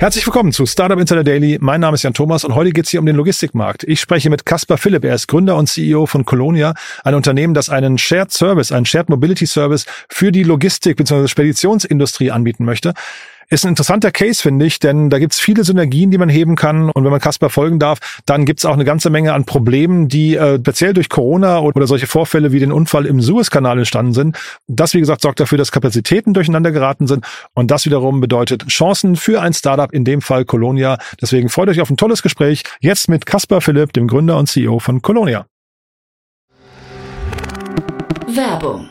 Herzlich willkommen zu Startup Insider Daily. Mein Name ist Jan Thomas und heute geht es hier um den Logistikmarkt. Ich spreche mit Caspar Philipp. Er ist Gründer und CEO von Colonia, ein Unternehmen, das einen Shared Service, einen Shared Mobility Service für die Logistik bzw. Speditionsindustrie anbieten möchte. Ist ein interessanter Case, finde ich, denn da gibt's viele Synergien, die man heben kann. Und wenn man Kasper folgen darf, dann gibt's auch eine ganze Menge an Problemen, die äh, speziell durch Corona oder solche Vorfälle wie den Unfall im Suezkanal entstanden sind. Das, wie gesagt, sorgt dafür, dass Kapazitäten durcheinander geraten sind. Und das wiederum bedeutet Chancen für ein Startup, in dem Fall Colonia. Deswegen freut euch auf ein tolles Gespräch. Jetzt mit Kasper Philipp, dem Gründer und CEO von Colonia. Werbung.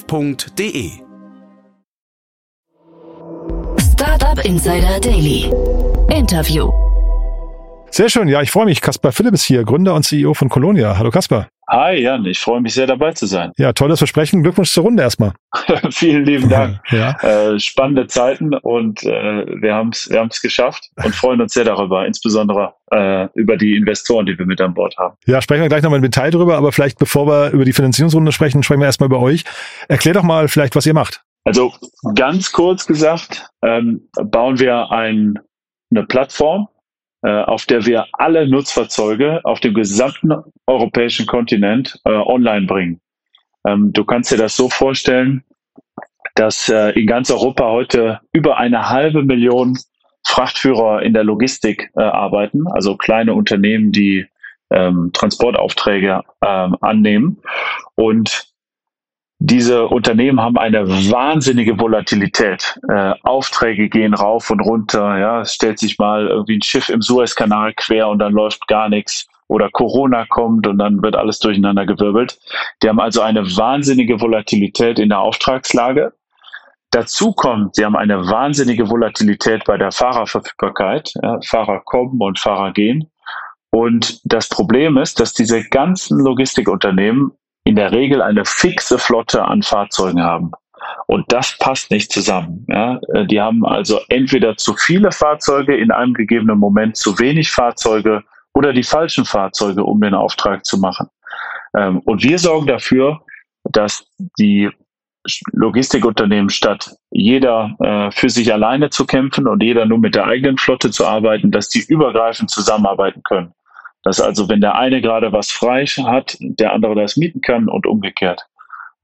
startup.de. Startup Insider Daily. Interview. Sehr schön. Ja, ich freue mich. Kaspar Philipp ist hier, Gründer und CEO von Colonia. Hallo Kaspar. Hi Jan, ich freue mich sehr dabei zu sein. Ja, tolles Versprechen. Glückwunsch zur Runde erstmal. Vielen lieben Dank. Ja. Äh, spannende Zeiten und äh, wir haben es wir haben's geschafft und freuen uns sehr darüber, insbesondere äh, über die Investoren, die wir mit an Bord haben. Ja, sprechen wir gleich nochmal im Detail drüber, aber vielleicht bevor wir über die Finanzierungsrunde sprechen, sprechen wir erstmal über euch. Erklär doch mal vielleicht, was ihr macht. Also ganz kurz gesagt, ähm, bauen wir ein, eine Plattform, auf der wir alle Nutzfahrzeuge auf dem gesamten europäischen Kontinent äh, online bringen. Ähm, du kannst dir das so vorstellen, dass äh, in ganz Europa heute über eine halbe Million Frachtführer in der Logistik äh, arbeiten, also kleine Unternehmen, die ähm, Transportaufträge ähm, annehmen. Und diese Unternehmen haben eine wahnsinnige Volatilität. Äh, Aufträge gehen rauf und runter. Ja, es stellt sich mal irgendwie ein Schiff im Suezkanal quer und dann läuft gar nichts. Oder Corona kommt und dann wird alles durcheinander gewirbelt. Die haben also eine wahnsinnige Volatilität in der Auftragslage. Dazu kommt, sie haben eine wahnsinnige Volatilität bei der Fahrerverfügbarkeit. Ja, Fahrer kommen und Fahrer gehen. Und das Problem ist, dass diese ganzen Logistikunternehmen in der Regel eine fixe Flotte an Fahrzeugen haben. Und das passt nicht zusammen. Ja. Die haben also entweder zu viele Fahrzeuge in einem gegebenen Moment, zu wenig Fahrzeuge oder die falschen Fahrzeuge, um den Auftrag zu machen. Ähm, und wir sorgen dafür, dass die Logistikunternehmen statt jeder äh, für sich alleine zu kämpfen und jeder nur mit der eigenen Flotte zu arbeiten, dass die übergreifend zusammenarbeiten können. Dass also, wenn der eine gerade was frei hat, der andere das mieten kann und umgekehrt.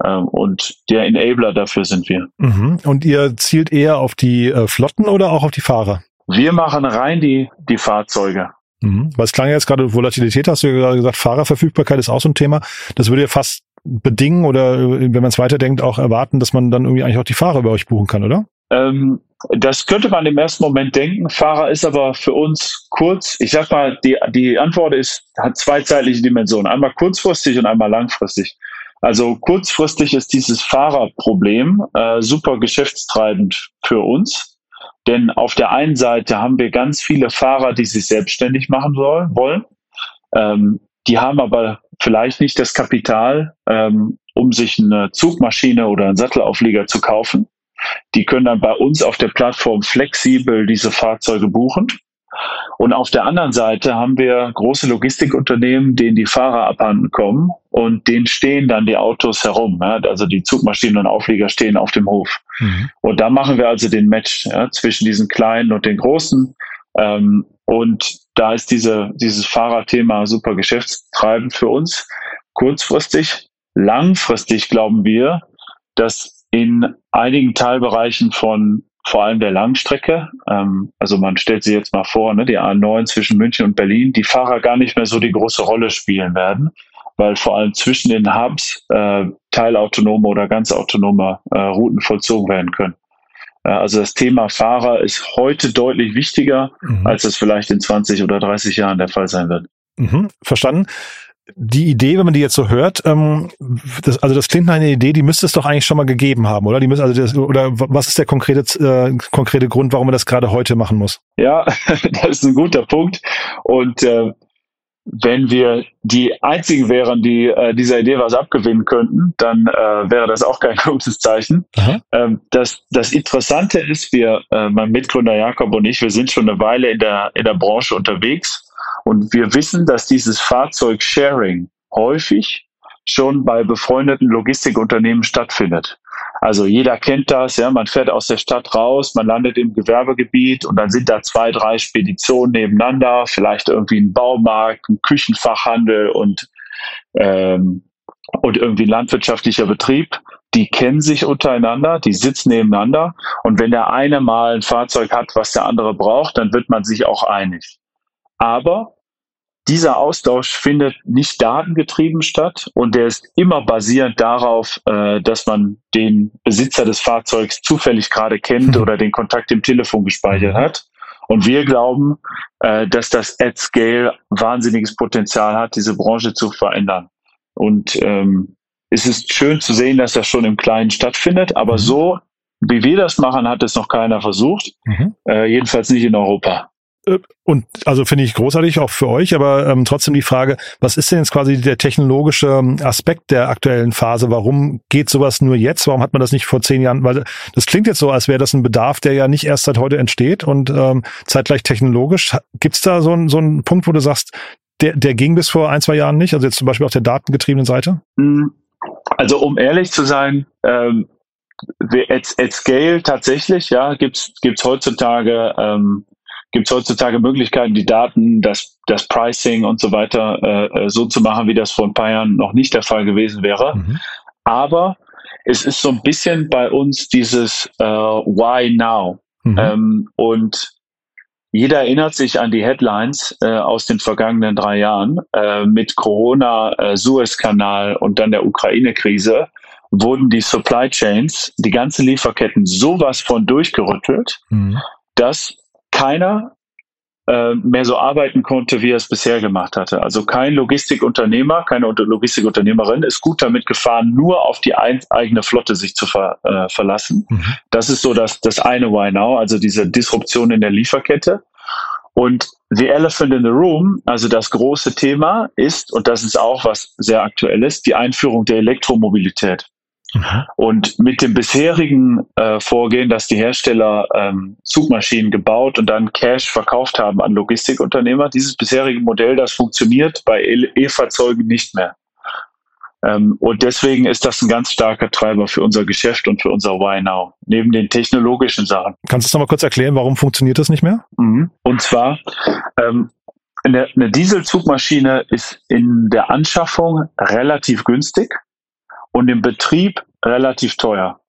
Ähm, und der Enabler dafür sind wir. Mhm. Und ihr zielt eher auf die äh, Flotten oder auch auf die Fahrer? Wir machen rein die, die Fahrzeuge. Mhm. Weil es klang ja jetzt gerade Volatilität, hast du ja gerade gesagt, Fahrerverfügbarkeit ist auch so ein Thema. Das würde ja fast bedingen oder wenn man es weiterdenkt, auch erwarten, dass man dann irgendwie eigentlich auch die Fahrer bei euch buchen kann, oder? Ähm, das könnte man im ersten Moment denken. Fahrer ist aber für uns kurz. Ich sag mal, die, die Antwort ist, hat zwei zeitliche Dimensionen. Einmal kurzfristig und einmal langfristig. Also kurzfristig ist dieses Fahrerproblem äh, super geschäftstreibend für uns. Denn auf der einen Seite haben wir ganz viele Fahrer, die sich selbstständig machen soll, wollen. Ähm, die haben aber vielleicht nicht das Kapital, ähm, um sich eine Zugmaschine oder einen Sattelauflieger zu kaufen. Die können dann bei uns auf der Plattform flexibel diese Fahrzeuge buchen. Und auf der anderen Seite haben wir große Logistikunternehmen, denen die Fahrer abhanden kommen und denen stehen dann die Autos herum. Ja? Also die Zugmaschinen und Auflieger stehen auf dem Hof. Mhm. Und da machen wir also den Match ja, zwischen diesen kleinen und den großen. Ähm, und da ist diese, dieses Fahrerthema super geschäftstreibend für uns. Kurzfristig, langfristig glauben wir, dass in einigen Teilbereichen von vor allem der Langstrecke. Ähm, also man stellt sich jetzt mal vor, ne, die A9 zwischen München und Berlin, die Fahrer gar nicht mehr so die große Rolle spielen werden, weil vor allem zwischen den Hubs äh, teilautonome oder ganz autonome äh, Routen vollzogen werden können. Äh, also das Thema Fahrer ist heute deutlich wichtiger, mhm. als es vielleicht in 20 oder 30 Jahren der Fall sein wird. Mhm, verstanden die Idee, wenn man die jetzt so hört, ähm, das, also das klingt nach einer Idee, die müsste es doch eigentlich schon mal gegeben haben, oder? Die müssen, also das, oder was ist der konkrete, äh, konkrete Grund, warum man das gerade heute machen muss? Ja, das ist ein guter Punkt. Und äh, wenn wir die einzigen wären, die äh, dieser Idee was abgewinnen könnten, dann äh, wäre das auch kein gutes Zeichen. Ähm, das, das Interessante ist, wir, äh, mein Mitgründer Jakob und ich, wir sind schon eine Weile in der, in der Branche unterwegs und wir wissen, dass dieses Fahrzeug-Sharing häufig schon bei befreundeten Logistikunternehmen stattfindet. Also jeder kennt das, ja, man fährt aus der Stadt raus, man landet im Gewerbegebiet und dann sind da zwei, drei Speditionen nebeneinander, vielleicht irgendwie ein Baumarkt, ein Küchenfachhandel und, ähm, und irgendwie ein landwirtschaftlicher Betrieb. Die kennen sich untereinander, die sitzen nebeneinander und wenn der eine mal ein Fahrzeug hat, was der andere braucht, dann wird man sich auch einig. Aber dieser Austausch findet nicht datengetrieben statt und der ist immer basierend darauf, äh, dass man den Besitzer des Fahrzeugs zufällig gerade kennt mhm. oder den Kontakt im Telefon gespeichert hat. Und wir glauben, äh, dass das at Scale wahnsinniges Potenzial hat, diese Branche zu verändern. Und ähm, es ist schön zu sehen, dass das schon im Kleinen stattfindet, aber mhm. so wie wir das machen, hat es noch keiner versucht. Mhm. Äh, jedenfalls nicht in Europa. Äh, und also finde ich großartig auch für euch, aber ähm, trotzdem die Frage, was ist denn jetzt quasi der technologische ähm, Aspekt der aktuellen Phase? Warum geht sowas nur jetzt? Warum hat man das nicht vor zehn Jahren? Weil das klingt jetzt so, als wäre das ein Bedarf, der ja nicht erst seit heute entsteht und ähm, zeitgleich technologisch. Gibt es da so, ein, so einen Punkt, wo du sagst, der, der ging bis vor ein, zwei Jahren nicht? Also jetzt zum Beispiel auf der datengetriebenen Seite? Hm, also um ehrlich zu sein, ähm, at, at Scale tatsächlich, ja, gibt's gibt's heutzutage ähm, gibt es heutzutage Möglichkeiten, die Daten, das, das Pricing und so weiter äh, äh, so zu machen, wie das vor ein paar Jahren noch nicht der Fall gewesen wäre. Mhm. Aber es ist so ein bisschen bei uns dieses äh, Why Now? Mhm. Ähm, und jeder erinnert sich an die Headlines äh, aus den vergangenen drei Jahren äh, mit Corona, äh, Suezkanal und dann der Ukraine-Krise wurden die Supply Chains, die ganzen Lieferketten sowas von durchgerüttelt, mhm. dass keiner äh, mehr so arbeiten konnte, wie er es bisher gemacht hatte. Also kein Logistikunternehmer, keine Logistikunternehmerin ist gut damit gefahren, nur auf die ein, eigene Flotte sich zu ver, äh, verlassen. Mhm. Das ist so das, das eine Why Now, also diese Disruption in der Lieferkette. Und The Elephant in the Room, also das große Thema ist, und das ist auch was sehr aktuell ist, die Einführung der Elektromobilität. Und mit dem bisherigen äh, Vorgehen, dass die Hersteller ähm, Zugmaschinen gebaut und dann Cash verkauft haben an Logistikunternehmer, dieses bisherige Modell, das funktioniert bei E-Fahrzeugen nicht mehr. Ähm, und deswegen ist das ein ganz starker Treiber für unser Geschäft und für unser Why Now, neben den technologischen Sachen. Kannst du es nochmal kurz erklären, warum funktioniert das nicht mehr? Mhm. Und zwar, ähm, eine, eine Dieselzugmaschine ist in der Anschaffung relativ günstig und im Betrieb relativ teuer.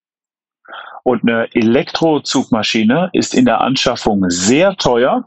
Und eine Elektrozugmaschine ist in der Anschaffung sehr teuer,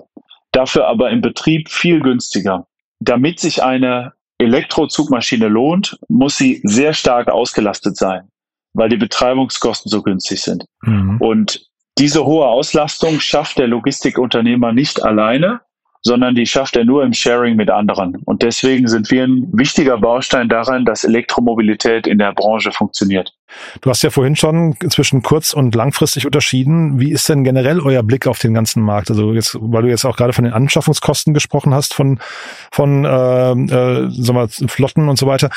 dafür aber im Betrieb viel günstiger. Damit sich eine Elektrozugmaschine lohnt, muss sie sehr stark ausgelastet sein, weil die Betreibungskosten so günstig sind. Mhm. Und diese hohe Auslastung schafft der Logistikunternehmer nicht alleine, sondern die schafft er nur im Sharing mit anderen. Und deswegen sind wir ein wichtiger Baustein daran, dass Elektromobilität in der Branche funktioniert. Du hast ja vorhin schon zwischen kurz- und langfristig unterschieden. Wie ist denn generell euer Blick auf den ganzen Markt? Also jetzt, weil du jetzt auch gerade von den Anschaffungskosten gesprochen hast, von, von äh, äh, sagen wir, Flotten und so weiter.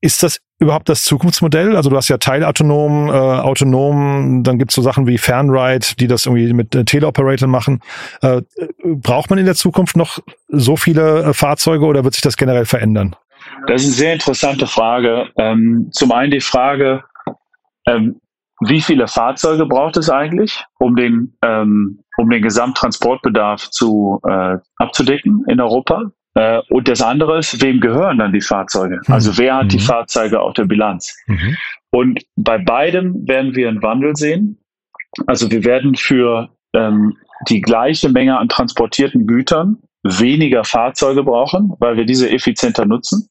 Ist das überhaupt das Zukunftsmodell? Also du hast ja teilautonom, äh, autonom, dann gibt's so Sachen wie Fernride, die das irgendwie mit äh, Teleoperator machen. Äh, braucht man in der Zukunft noch so viele äh, Fahrzeuge oder wird sich das generell verändern? Das ist eine sehr interessante Frage. Ähm, zum einen die Frage, ähm, wie viele Fahrzeuge braucht es eigentlich, um den, ähm, um den Gesamttransportbedarf zu, äh, abzudecken in Europa? Äh, und das andere ist, wem gehören dann die Fahrzeuge? Mhm. Also wer hat mhm. die Fahrzeuge auf der Bilanz? Mhm. Und bei beidem werden wir einen Wandel sehen. Also wir werden für ähm, die gleiche Menge an transportierten Gütern weniger Fahrzeuge brauchen, weil wir diese effizienter nutzen.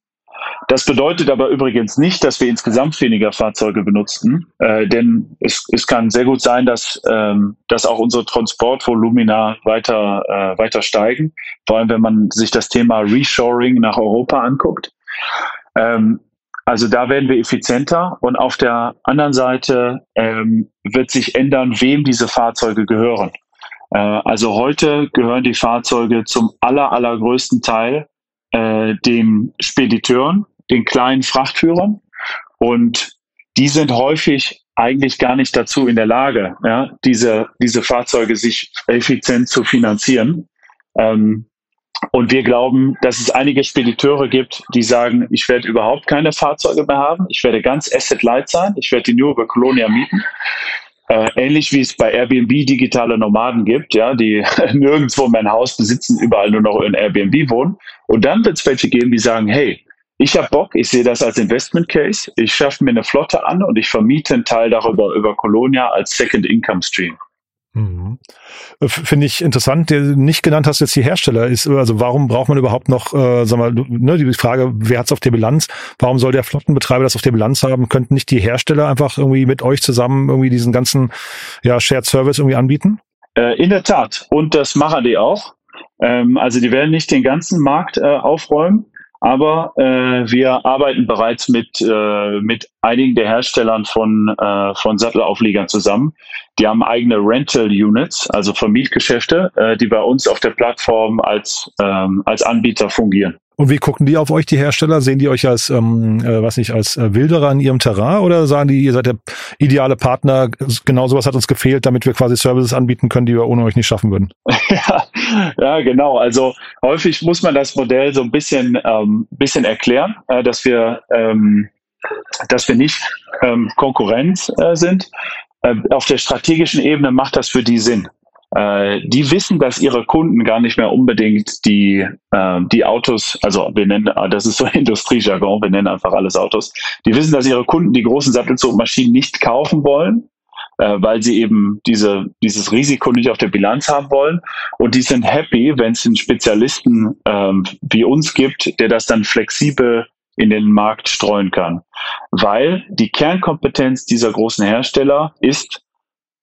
Das bedeutet aber übrigens nicht, dass wir insgesamt weniger Fahrzeuge benutzen, äh, denn es, es kann sehr gut sein, dass, ähm, dass auch unsere Transportvolumina weiter, äh, weiter steigen, vor allem wenn man sich das Thema Reshoring nach Europa anguckt. Ähm, also da werden wir effizienter und auf der anderen Seite ähm, wird sich ändern, wem diese Fahrzeuge gehören. Äh, also heute gehören die Fahrzeuge zum aller, allergrößten Teil äh, den Spediteuren, den kleinen Frachtführern. Und die sind häufig eigentlich gar nicht dazu in der Lage, ja, diese, diese Fahrzeuge sich effizient zu finanzieren. Ähm, und wir glauben, dass es einige Spediteure gibt, die sagen, ich werde überhaupt keine Fahrzeuge mehr haben, ich werde ganz asset-light sein, ich werde die nur über Colonia mieten. Äh, ähnlich wie es bei Airbnb digitale Nomaden gibt, ja, die nirgendwo mein Haus besitzen, überall nur noch in Airbnb wohnen. Und dann wird es welche geben, die sagen, hey, ich habe Bock, ich sehe das als Investment Case, ich schaffe mir eine Flotte an und ich vermiete einen Teil darüber über Colonia als Second Income Stream. Mhm. Finde ich interessant. Der nicht genannt hast jetzt die Hersteller ist, also warum braucht man überhaupt noch, äh, sag mal, ne, die Frage, wer hat's auf der Bilanz? Warum soll der Flottenbetreiber das auf der Bilanz haben? Könnten nicht die Hersteller einfach irgendwie mit euch zusammen irgendwie diesen ganzen ja, Shared Service irgendwie anbieten? Äh, in der Tat. Und das machen die auch. Ähm, also die werden nicht den ganzen Markt äh, aufräumen. Aber äh, wir arbeiten bereits mit, äh, mit einigen der Herstellern von, äh, von Sattelaufliegern zusammen. Die haben eigene Rental Units, also Vermietgeschäfte, äh, die bei uns auf der Plattform als, ähm, als Anbieter fungieren. Und wie gucken die auf euch, die Hersteller? Sehen die euch als, ähm, äh, was nicht, als äh, Wilderer in ihrem Terrain oder sagen die, ihr seid der ideale Partner, genau sowas hat uns gefehlt, damit wir quasi Services anbieten können, die wir ohne euch nicht schaffen würden? ja, ja, genau. Also häufig muss man das Modell so ein bisschen, ähm, bisschen erklären, äh, dass wir, ähm, dass wir nicht ähm, Konkurrenz äh, sind. Äh, auf der strategischen Ebene macht das für die Sinn. Äh, die wissen, dass ihre Kunden gar nicht mehr unbedingt die, äh, die Autos, also wir nennen, das ist so Industriejargon, wir nennen einfach alles Autos, die wissen, dass ihre Kunden die großen Sattelzugmaschinen nicht kaufen wollen, äh, weil sie eben diese, dieses Risiko nicht auf der Bilanz haben wollen. Und die sind happy, wenn es einen Spezialisten ähm, wie uns gibt, der das dann flexibel in den Markt streuen kann. Weil die Kernkompetenz dieser großen Hersteller ist,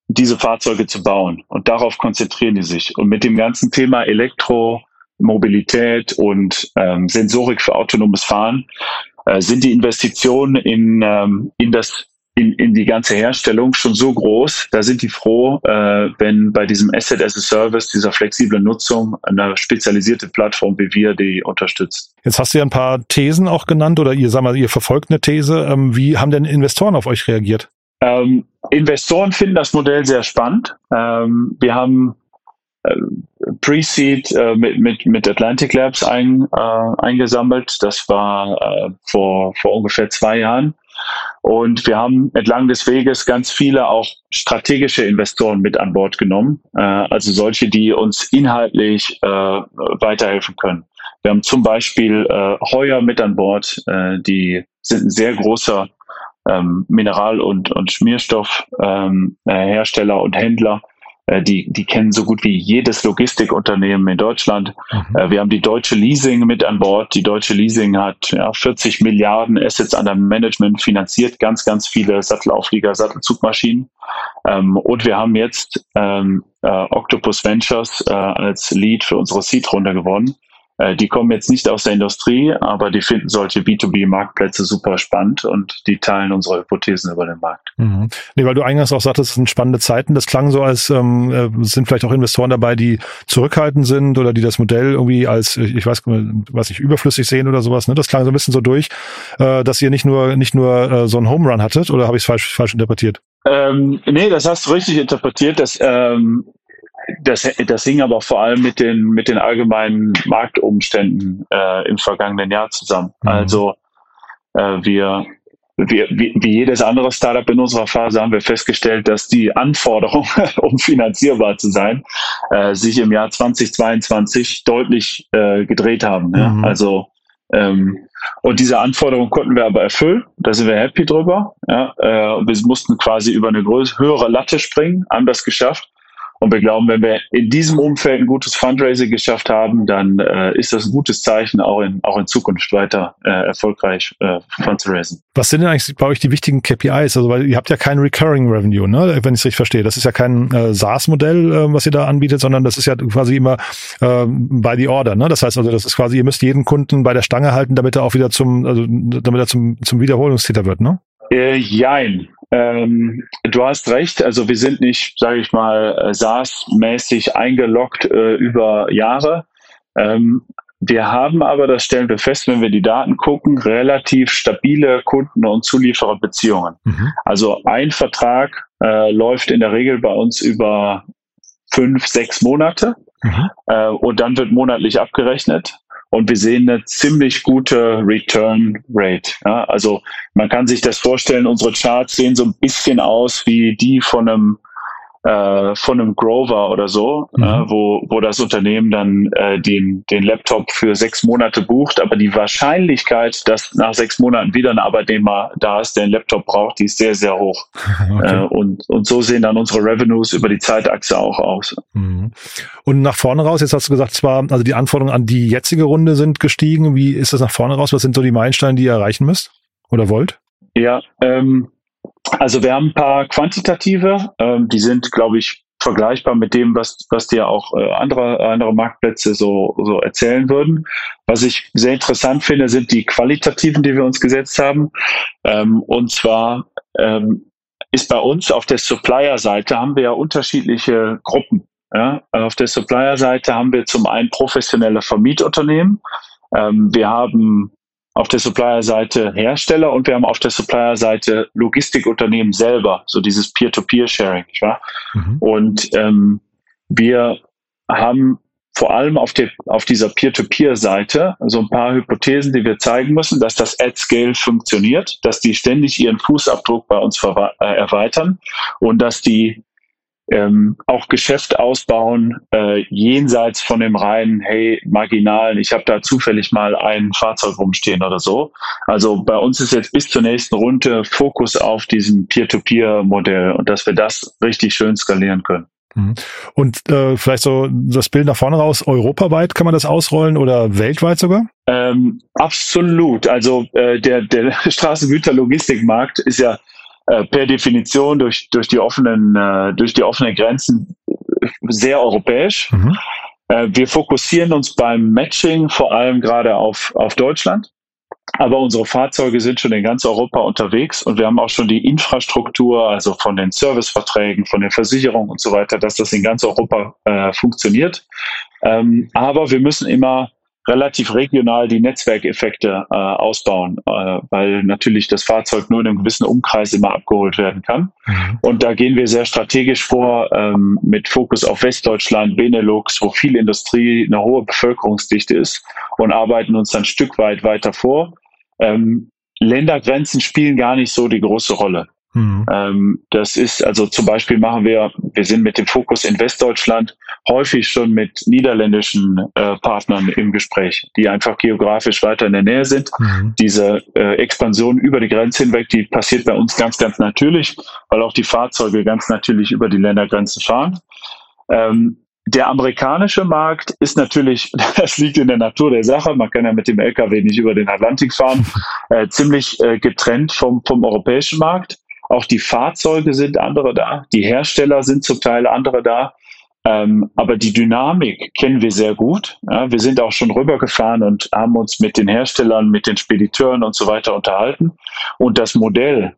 diese Fahrzeuge zu bauen. Und darauf konzentrieren die sich. Und mit dem ganzen Thema Elektromobilität und ähm, Sensorik für autonomes Fahren äh, sind die Investitionen in, ähm, in das in, in die ganze Herstellung schon so groß, da sind die froh, äh, wenn bei diesem Asset as a Service, dieser flexiblen Nutzung, eine spezialisierte Plattform wie wir die unterstützt. Jetzt hast du ja ein paar Thesen auch genannt oder ihr, sag mal, ihr verfolgt eine These. Ähm, wie haben denn Investoren auf euch reagiert? Ähm, Investoren finden das Modell sehr spannend. Ähm, wir haben äh, Pre-Seed äh, mit, mit, mit Atlantic Labs ein, äh, eingesammelt. Das war äh, vor, vor ungefähr zwei Jahren. Und wir haben entlang des Weges ganz viele auch strategische Investoren mit an Bord genommen, äh, also solche, die uns inhaltlich äh, weiterhelfen können. Wir haben zum Beispiel Heuer mit an Bord, die sind ein sehr großer ähm, Mineral- und, und Schmierstoffhersteller ähm, äh, und Händler. Äh, die, die kennen so gut wie jedes Logistikunternehmen in Deutschland. Mhm. Äh, wir haben die Deutsche Leasing mit an Bord. Die Deutsche Leasing hat ja, 40 Milliarden Assets under Management, finanziert ganz, ganz viele Sattelauflieger, Sattelzugmaschinen. Ähm, und wir haben jetzt ähm, äh, Octopus Ventures äh, als Lead für unsere Seed-Runde gewonnen. Äh, die kommen jetzt nicht aus der Industrie, aber die finden solche B2B-Marktplätze super spannend und die teilen unsere Hypothesen über den Markt. Mhm. Nee, weil du eingangs auch sagtest, es sind spannende Zeiten. Das klang so, als ähm, äh, sind vielleicht auch Investoren dabei, die zurückhaltend sind oder die das Modell irgendwie als, ich weiß was ich überflüssig sehen oder sowas. Ne? Das klang so ein bisschen so durch, äh, dass ihr nicht nur nicht nur äh, so einen Home Run hattet oder habe ich es falsch, falsch interpretiert? Ähm, nee, das hast du richtig interpretiert. Das, ähm, das, das hing aber vor allem mit den, mit den allgemeinen Marktumständen äh, im vergangenen Jahr zusammen. Mhm. Also äh, wir, wir, wie, wie jedes andere Startup in unserer Phase haben wir festgestellt, dass die Anforderungen, um finanzierbar zu sein, äh, sich im Jahr 2022 deutlich äh, gedreht haben. Ja? Mhm. Also Ähm, und diese Anforderung konnten wir aber erfüllen. Da sind wir happy drüber. Ja, äh, wir mussten quasi über eine größere, höhere Latte springen, haben das geschafft. Und wir glauben, wenn wir in diesem Umfeld ein gutes Fundraising geschafft haben, dann äh, ist das ein gutes Zeichen, auch in, auch in Zukunft weiter äh, erfolgreich äh, fundraisen. Was sind denn eigentlich bei euch die wichtigen KPIs? Also, weil ihr habt ja kein Recurring Revenue, ne? wenn ich es richtig verstehe. Das ist ja kein äh, SaaS-Modell, äh, was ihr da anbietet, sondern das ist ja quasi immer äh, by the order. Ne? Das heißt also, das ist quasi, ihr müsst jeden Kunden bei der Stange halten, damit er auch wieder zum, also damit er zum, zum Wiederholungstäter wird, ne? Äh, jein. Ähm, du hast recht, also wir sind nicht, sage ich mal, äh, SaaS-mäßig eingeloggt äh, über Jahre. Ähm, wir haben aber, das stellen wir fest, wenn wir die Daten gucken, relativ stabile Kunden- und Zuliefererbeziehungen. Mhm. Also ein Vertrag äh, läuft in der Regel bei uns über fünf, sechs Monate mhm. äh, und dann wird monatlich abgerechnet und wir sehen eine ziemlich gute Return Rate. Ja, also man kann sich das vorstellen, unsere Charts sehen so ein bisschen aus wie die von einem äh, von einem Grover oder so, mhm. äh, wo, wo das Unternehmen dann äh, den, den Laptop für sechs Monate bucht. Aber die Wahrscheinlichkeit, dass nach sechs Monaten wieder ein Arbeitnehmer da ist, der einen Laptop braucht, die ist sehr, sehr hoch. Okay. Äh, und, und so sehen dann unsere Revenues über die Zeitachse auch aus. Mhm. Und nach vorne raus, jetzt hast du gesagt, zwar, also die Anforderungen an die jetzige Runde sind gestiegen. Wie ist das nach vorne raus? Was sind so die Meilensteine, die ihr erreichen müsst oder wollt? Ja, ähm, also wir haben ein paar quantitative, ähm, die sind, glaube ich, vergleichbar mit dem, was, was dir auch äh, andere, andere Marktplätze so, so erzählen würden. Was ich sehr interessant finde, sind die qualitativen, die wir uns gesetzt haben. Ähm, und zwar ähm, ist bei uns auf der Supplier-Seite haben wir ja unterschiedliche Gruppen. Ja? Auf der Supplier-Seite haben wir zum einen professionelle Vermietunternehmen. Ähm, wir haben auf der Supplier-Seite Hersteller und wir haben auf der Supplier-Seite Logistikunternehmen selber, so dieses Peer-to-Peer-Sharing. Mhm. Und ähm, wir haben vor allem auf, der, auf dieser Peer-to-Peer-Seite so ein paar Hypothesen, die wir zeigen müssen, dass das at Scale funktioniert, dass die ständig ihren Fußabdruck bei uns äh, erweitern und dass die ähm, auch Geschäft ausbauen, äh, jenseits von dem reinen, hey, marginalen, ich habe da zufällig mal ein Fahrzeug rumstehen oder so. Also bei uns ist jetzt bis zur nächsten Runde Fokus auf diesem Peer-to-Peer-Modell und dass wir das richtig schön skalieren können. Mhm. Und äh, vielleicht so das Bild nach vorne raus, europaweit kann man das ausrollen oder weltweit sogar? Ähm, absolut. Also äh, der, der Straßengüterlogistikmarkt ist ja äh, per Definition durch, durch, die offenen, äh, durch die offenen Grenzen sehr europäisch. Mhm. Äh, wir fokussieren uns beim Matching vor allem gerade auf, auf Deutschland. Aber unsere Fahrzeuge sind schon in ganz Europa unterwegs und wir haben auch schon die Infrastruktur, also von den Serviceverträgen, von den Versicherungen und so weiter, dass das in ganz Europa äh, funktioniert. Ähm, aber wir müssen immer relativ regional die Netzwerkeffekte äh, ausbauen, äh, weil natürlich das Fahrzeug nur in einem gewissen Umkreis immer abgeholt werden kann. Mhm. Und da gehen wir sehr strategisch vor ähm, mit Fokus auf Westdeutschland, Benelux, wo viel Industrie, eine hohe Bevölkerungsdichte ist und arbeiten uns dann ein Stück weit weiter vor. Ähm, Ländergrenzen spielen gar nicht so die große Rolle. Mhm. Ähm, das ist also zum Beispiel machen wir, wir sind mit dem Fokus in Westdeutschland häufig schon mit niederländischen äh, Partnern im Gespräch, die einfach geografisch weiter in der Nähe sind. Mhm. Diese äh, Expansion über die Grenze hinweg, die passiert bei uns ganz, ganz natürlich, weil auch die Fahrzeuge ganz natürlich über die Ländergrenzen fahren. Ähm, der amerikanische Markt ist natürlich, das liegt in der Natur der Sache, man kann ja mit dem LKW nicht über den Atlantik fahren, äh, ziemlich äh, getrennt vom, vom europäischen Markt. Auch die Fahrzeuge sind andere da, die Hersteller sind zum Teil andere da. Ähm, aber die Dynamik kennen wir sehr gut. Ja, wir sind auch schon rübergefahren und haben uns mit den Herstellern, mit den Spediteuren und so weiter unterhalten. Und das Modell,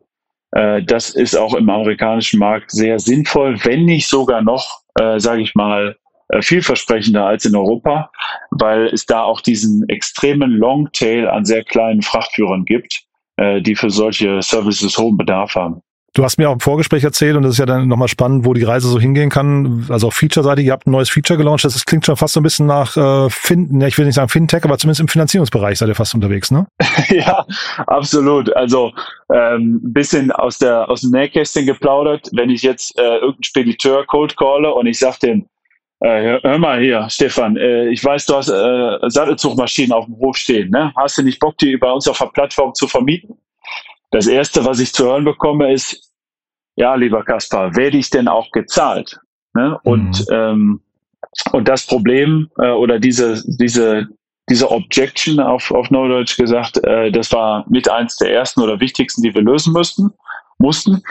äh, das ist auch im amerikanischen Markt sehr sinnvoll, wenn nicht sogar noch, äh, sage ich mal, äh, vielversprechender als in Europa, weil es da auch diesen extremen Longtail an sehr kleinen Frachtführern gibt, äh, die für solche Services hohen Bedarf haben. Du hast mir auch im Vorgespräch erzählt, und das ist ja dann nochmal spannend, wo die Reise so hingehen kann. Also auf Feature-Seite, ihr habt ein neues Feature gelauncht. Das klingt schon fast so ein bisschen nach äh, Fin, ja, ich will nicht sagen Fintech, aber zumindest im Finanzierungsbereich seid ihr fast unterwegs, ne? ja, absolut. Also ähm, bisschen aus der aus dem Nähkästchen geplaudert. Wenn ich jetzt äh, irgendeinen Spediteur cold calle und ich sage dem, äh, hör mal hier, Stefan, äh, ich weiß, du hast äh, Sattelzugmaschinen auf dem Hof stehen. Ne? Hast du nicht Bock, die bei uns auf der Plattform zu vermieten? Das Erste, was ich zu hören bekomme, ist, ja, lieber Kaspar, werde ich denn auch gezahlt? Ne? Und, mhm. ähm, und das Problem äh, oder diese, diese, diese Objection auf, auf Neudeutsch gesagt, äh, das war mit eins der ersten oder wichtigsten, die wir lösen müssten mussten.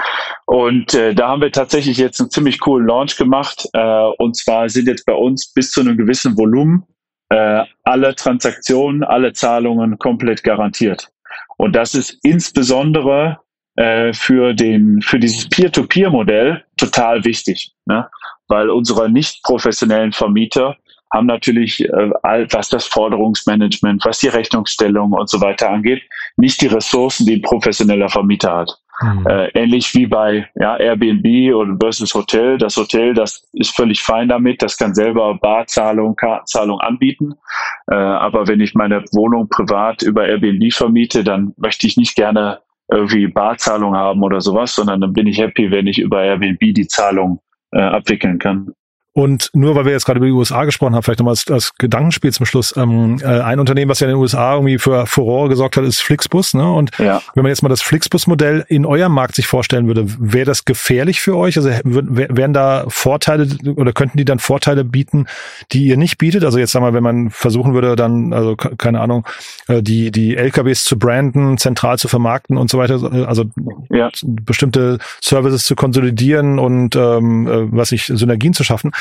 Und äh, da haben wir tatsächlich jetzt einen ziemlich coolen Launch gemacht. Äh, und zwar sind jetzt bei uns bis zu einem gewissen Volumen äh, alle Transaktionen, alle Zahlungen komplett garantiert. Und das ist insbesondere äh, für den für dieses Peer-to-Peer-Modell total wichtig, ne? weil unsere nicht professionellen Vermieter haben natürlich, äh, was das Forderungsmanagement, was die Rechnungsstellung und so weiter angeht, nicht die Ressourcen, die ein professioneller Vermieter hat. Mhm. Äh, ähnlich wie bei ja, Airbnb oder versus Hotel. Das Hotel, das ist völlig fein damit, das kann selber Barzahlung, Kartenzahlung anbieten. Äh, aber wenn ich meine Wohnung privat über Airbnb vermiete, dann möchte ich nicht gerne irgendwie Barzahlung haben oder sowas, sondern dann bin ich happy, wenn ich über Airbnb die Zahlung äh, abwickeln kann. Und nur weil wir jetzt gerade über die USA gesprochen haben, vielleicht nochmal als, als Gedankenspiel zum Schluss. Ähm, äh, ein Unternehmen, was ja in den USA irgendwie für Furore gesorgt hat, ist Flixbus. Ne? Und ja. wenn man jetzt mal das Flixbus-Modell in eurem Markt sich vorstellen würde, wäre das gefährlich für euch? Also wären da Vorteile oder könnten die dann Vorteile bieten, die ihr nicht bietet? Also jetzt sagen wir, wenn man versuchen würde, dann, also keine Ahnung, äh, die, die LKWs zu branden, zentral zu vermarkten und so weiter, also ja. bestimmte Services zu konsolidieren und ähm, äh, was ich, Synergien zu schaffen.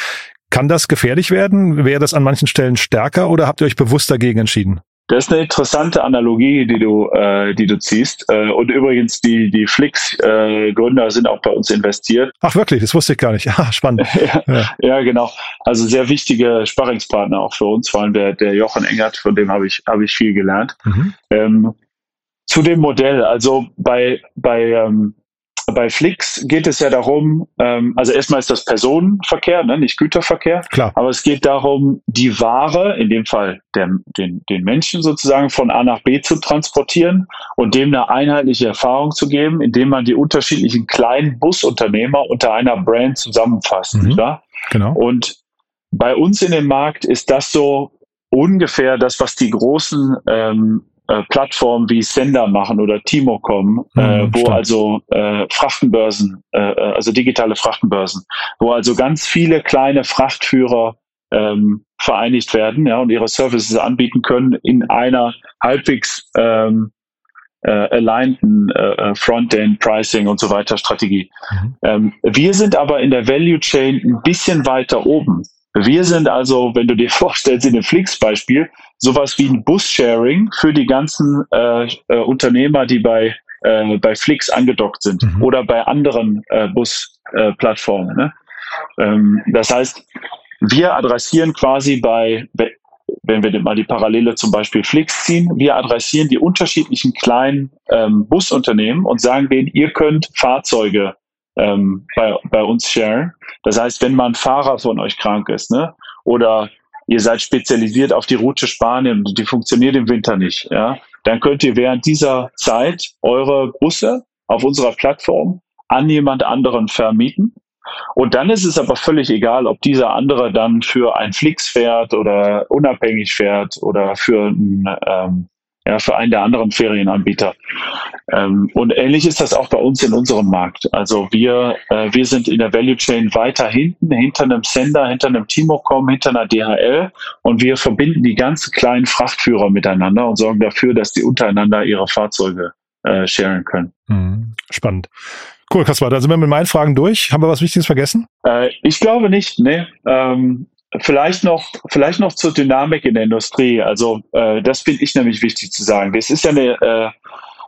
Kann das gefährlich werden? Wäre das an manchen Stellen stärker oder habt ihr euch bewusst dagegen entschieden? Das ist eine interessante Analogie, die du, äh, die du ziehst. Äh, und übrigens, die, die Flix-Gründer äh, sind auch bei uns investiert. Ach wirklich, das wusste ich gar nicht. Ah, spannend. ja, ja. ja, genau. Also sehr wichtige Sparringspartner auch für uns, vor allem der, der Jochen Engert, von dem habe ich, habe ich viel gelernt. Mhm. Ähm, zu dem Modell, also bei, bei ähm, bei Flix geht es ja darum, ähm, also erstmal ist das Personenverkehr, ne, nicht Güterverkehr, Klar. aber es geht darum, die Ware, in dem Fall der, den, den Menschen sozusagen von A nach B zu transportieren und dem eine einheitliche Erfahrung zu geben, indem man die unterschiedlichen kleinen Busunternehmer unter einer Brand zusammenfasst. Mhm. Ja? Genau. Und bei uns in dem Markt ist das so ungefähr das, was die großen ähm, äh, Plattformen wie Sender machen oder Timocom, mhm, äh, wo stimmt. also äh, Frachtenbörsen, äh, äh, also digitale Frachtenbörsen, wo also ganz viele kleine Frachtführer ähm, vereinigt werden ja, und ihre Services anbieten können in einer halbwegs ähm, äh, alignten äh, äh Frontend, Pricing und so weiter Strategie. Mhm. Ähm, wir sind aber in der Value Chain ein bisschen weiter oben. Wir sind also, wenn du dir vorstellst, in dem Flix-Beispiel, sowas wie ein Bus-Sharing für die ganzen äh, äh, Unternehmer, die bei, äh, bei Flix angedockt sind mhm. oder bei anderen äh, Bus-Plattformen. Ne? Ähm, das heißt, wir adressieren quasi bei, wenn wir mal die Parallele zum Beispiel Flix ziehen, wir adressieren die unterschiedlichen kleinen ähm, Busunternehmen und sagen denen, ihr könnt Fahrzeuge ähm, bei, bei uns sharen. Das heißt, wenn mal ein Fahrer von euch krank ist, ne, oder ihr seid spezialisiert auf die Route Spanien und die funktioniert im Winter nicht, ja, dann könnt ihr während dieser Zeit eure Busse auf unserer Plattform an jemand anderen vermieten. Und dann ist es aber völlig egal, ob dieser andere dann für ein Flix fährt oder unabhängig fährt oder für ein ähm, ja, für einen der anderen Ferienanbieter. Ähm, und ähnlich ist das auch bei uns in unserem Markt. Also wir, äh, wir sind in der Value Chain weiter hinten, hinter einem Sender, hinter einem Timocom, hinter einer DHL und wir verbinden die ganzen kleinen Frachtführer miteinander und sorgen dafür, dass die untereinander ihre Fahrzeuge äh, sharen können. Mhm. Spannend. Cool, Kaspar, da sind wir mit meinen Fragen durch. Haben wir was Wichtiges vergessen? Äh, ich glaube nicht, nee. Ähm, Vielleicht noch, vielleicht noch zur Dynamik in der Industrie. Also äh, das finde ich nämlich wichtig zu sagen. Das ist ja eine äh,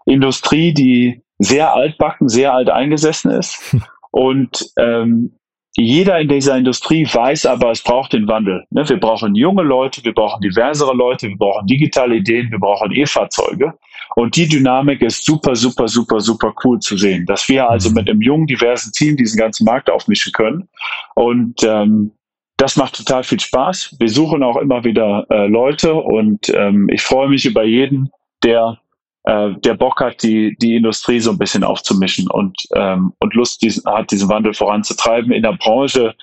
Industrie, die sehr altbacken, sehr alt eingesessen ist. Und ähm, jeder in dieser Industrie weiß aber, es braucht den Wandel. Ne? Wir brauchen junge Leute, wir brauchen diversere Leute, wir brauchen digitale Ideen, wir brauchen E-Fahrzeuge. Und die Dynamik ist super, super, super, super cool zu sehen, dass wir also mhm. mit einem jungen, diversen Team diesen ganzen Markt aufmischen können. Und ähm, das macht total viel Spaß. Wir suchen auch immer wieder äh, Leute und ähm, ich freue mich über jeden, der äh, der Bock hat, die die Industrie so ein bisschen aufzumischen und ähm, und Lust diesen, hat, diesen Wandel voranzutreiben in der Branche,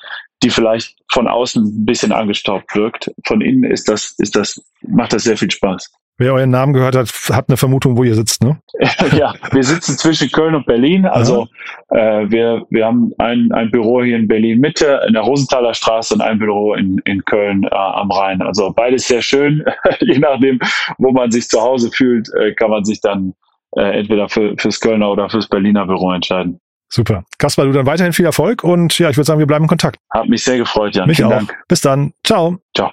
die vielleicht von außen ein bisschen angestaubt wirkt. Von innen ist das, ist das, macht das sehr viel Spaß. Wer euren Namen gehört hat, hat eine Vermutung, wo ihr sitzt, ne? ja, wir sitzen zwischen Köln und Berlin. Also äh, wir, wir haben ein, ein Büro hier in Berlin Mitte, in der Rosenthaler Straße und ein Büro in, in Köln äh, am Rhein. Also beides sehr schön. Je nachdem, wo man sich zu Hause fühlt, äh, kann man sich dann äh, entweder für, fürs Kölner oder fürs Berliner Büro entscheiden. Super. Kaspar, du dann weiterhin viel Erfolg und ja, ich würde sagen, wir bleiben in Kontakt. Hat mich sehr gefreut, Jan. Mich Vielen auch. Dank. Bis dann. Ciao. Ciao.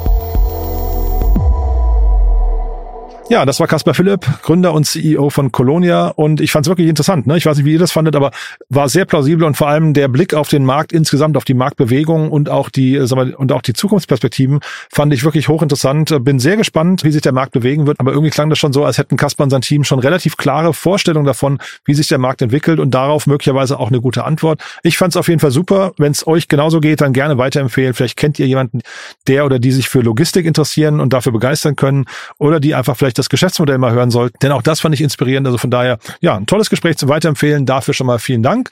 Ja, das war Caspar Philipp, Gründer und CEO von Colonia und ich fand es wirklich interessant. Ne? Ich weiß nicht, wie ihr das fandet, aber war sehr plausibel und vor allem der Blick auf den Markt insgesamt, auf die Marktbewegung und auch die äh, sagen wir, und auch die Zukunftsperspektiven fand ich wirklich hochinteressant. Bin sehr gespannt, wie sich der Markt bewegen wird, aber irgendwie klang das schon so, als hätten Caspar und sein Team schon relativ klare Vorstellungen davon, wie sich der Markt entwickelt und darauf möglicherweise auch eine gute Antwort. Ich fand es auf jeden Fall super. Wenn es euch genauso geht, dann gerne weiterempfehlen. Vielleicht kennt ihr jemanden, der oder die sich für Logistik interessieren und dafür begeistern können oder die einfach vielleicht das Geschäftsmodell mal hören sollten. Denn auch das fand ich inspirierend. Also von daher, ja, ein tolles Gespräch zum Weiterempfehlen. Dafür schon mal vielen Dank.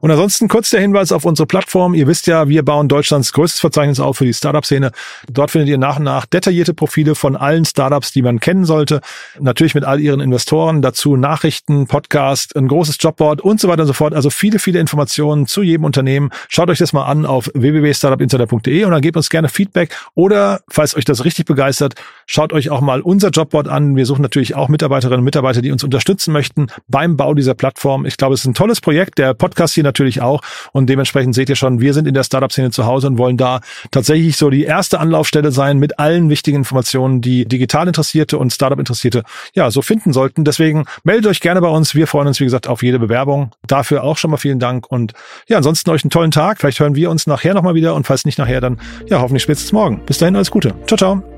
Und ansonsten kurz der Hinweis auf unsere Plattform. Ihr wisst ja, wir bauen Deutschlands größtes Verzeichnis auf für die Startup-Szene. Dort findet ihr nach und nach detaillierte Profile von allen Startups, die man kennen sollte. Natürlich mit all ihren Investoren. Dazu Nachrichten, Podcast, ein großes Jobboard und so weiter und so fort. Also viele, viele Informationen zu jedem Unternehmen. Schaut euch das mal an auf www.startupinsider.de und dann gebt uns gerne Feedback. Oder, falls euch das richtig begeistert, schaut euch auch mal unser Jobboard an. Wir suchen natürlich auch Mitarbeiterinnen und Mitarbeiter, die uns unterstützen möchten beim Bau dieser Plattform. Ich glaube, es ist ein tolles Projekt. Der Podcast hier natürlich auch. Und dementsprechend seht ihr schon, wir sind in der Startup-Szene zu Hause und wollen da tatsächlich so die erste Anlaufstelle sein mit allen wichtigen Informationen, die digital Interessierte und Startup-Interessierte ja so finden sollten. Deswegen meldet euch gerne bei uns. Wir freuen uns, wie gesagt, auf jede Bewerbung. Dafür auch schon mal vielen Dank. Und ja, ansonsten euch einen tollen Tag. Vielleicht hören wir uns nachher nochmal wieder. Und falls nicht nachher, dann ja, hoffentlich spätestens morgen. Bis dahin alles Gute. Ciao, ciao.